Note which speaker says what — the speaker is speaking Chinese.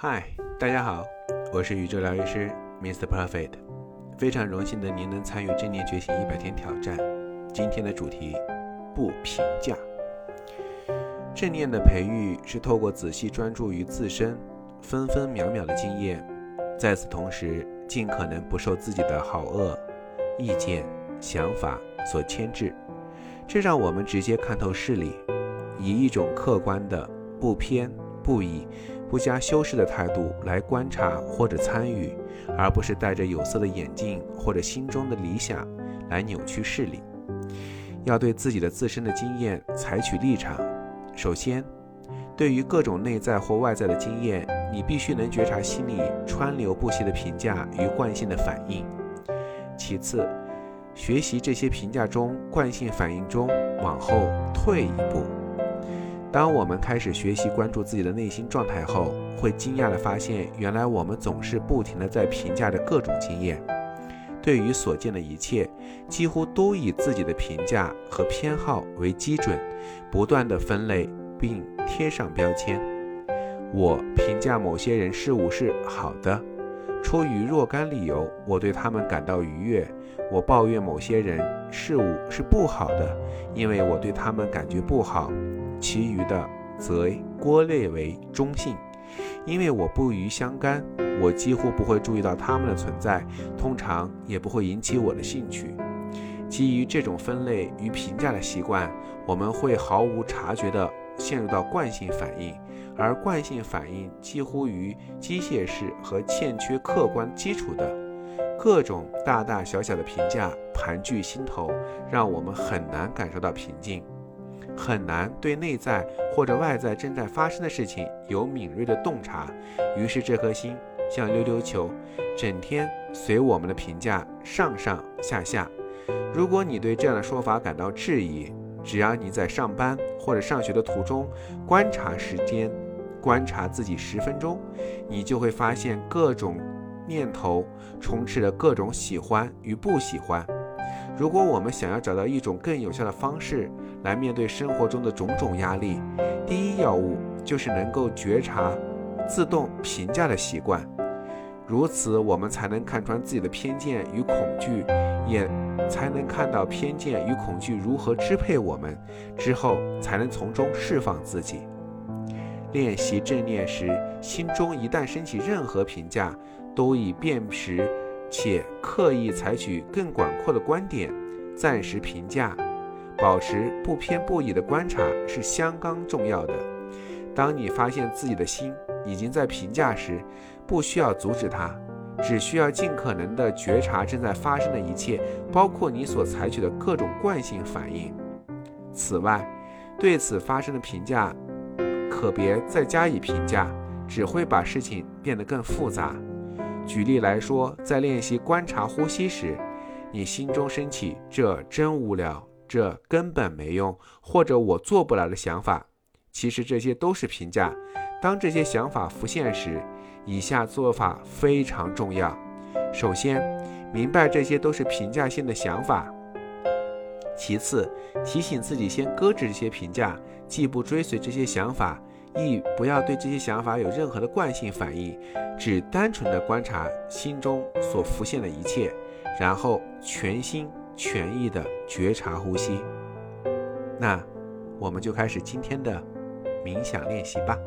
Speaker 1: 嗨，大家好，我是宇宙疗愈师 Mr. Perfect，非常荣幸的您能参与正念觉醒一百天挑战。今天的主题不评价。正念的培育是透过仔细专注于自身分分秒秒的经验，在此同时尽可能不受自己的好恶、意见、想法所牵制，这让我们直接看透事理，以一种客观的不偏不倚。不加修饰的态度来观察或者参与，而不是戴着有色的眼镜或者心中的理想来扭曲事理。要对自己的自身的经验采取立场。首先，对于各种内在或外在的经验，你必须能觉察心里川流不息的评价与惯性的反应。其次，学习这些评价中惯性反应中往后退一步。当我们开始学习关注自己的内心状态后，会惊讶地发现，原来我们总是不停地在评价着各种经验。对于所见的一切，几乎都以自己的评价和偏好为基准，不断地分类并贴上标签。我评价某些人事物是好的，出于若干理由，我对他们感到愉悦；我抱怨某些人事物是不好的，因为我对他们感觉不好。其余的则归类为中性，因为我不与相干，我几乎不会注意到它们的存在，通常也不会引起我的兴趣。基于这种分类与评价的习惯，我们会毫无察觉地陷入到惯性反应，而惯性反应几乎于机械式和欠缺客观基础的各种大大小小的评价盘踞心头，让我们很难感受到平静。很难对内在或者外在正在发生的事情有敏锐的洞察，于是这颗心像溜溜球，整天随我们的评价上上下下。如果你对这样的说法感到质疑，只要你在上班或者上学的途中观察时间，观察自己十分钟，你就会发现各种念头充斥着各种喜欢与不喜欢。如果我们想要找到一种更有效的方式来面对生活中的种种压力，第一要务就是能够觉察自动评价的习惯。如此，我们才能看穿自己的偏见与恐惧，也才能看到偏见与恐惧如何支配我们，之后才能从中释放自己。练习正念时，心中一旦升起任何评价，都以辨识。且刻意采取更广阔的观点，暂时评价，保持不偏不倚的观察是相当重要的。当你发现自己的心已经在评价时，不需要阻止它，只需要尽可能的觉察正在发生的一切，包括你所采取的各种惯性反应。此外，对此发生的评价，可别再加以评价，只会把事情变得更复杂。举例来说，在练习观察呼吸时，你心中升起“这真无聊”“这根本没用”或者“我做不来”的想法，其实这些都是评价。当这些想法浮现时，以下做法非常重要：首先，明白这些都是评价性的想法；其次，提醒自己先搁置这些评价，既不追随这些想法。亦不要对这些想法有任何的惯性反应，只单纯的观察心中所浮现的一切，然后全心全意的觉察呼吸。那我们就开始今天的冥想练习吧。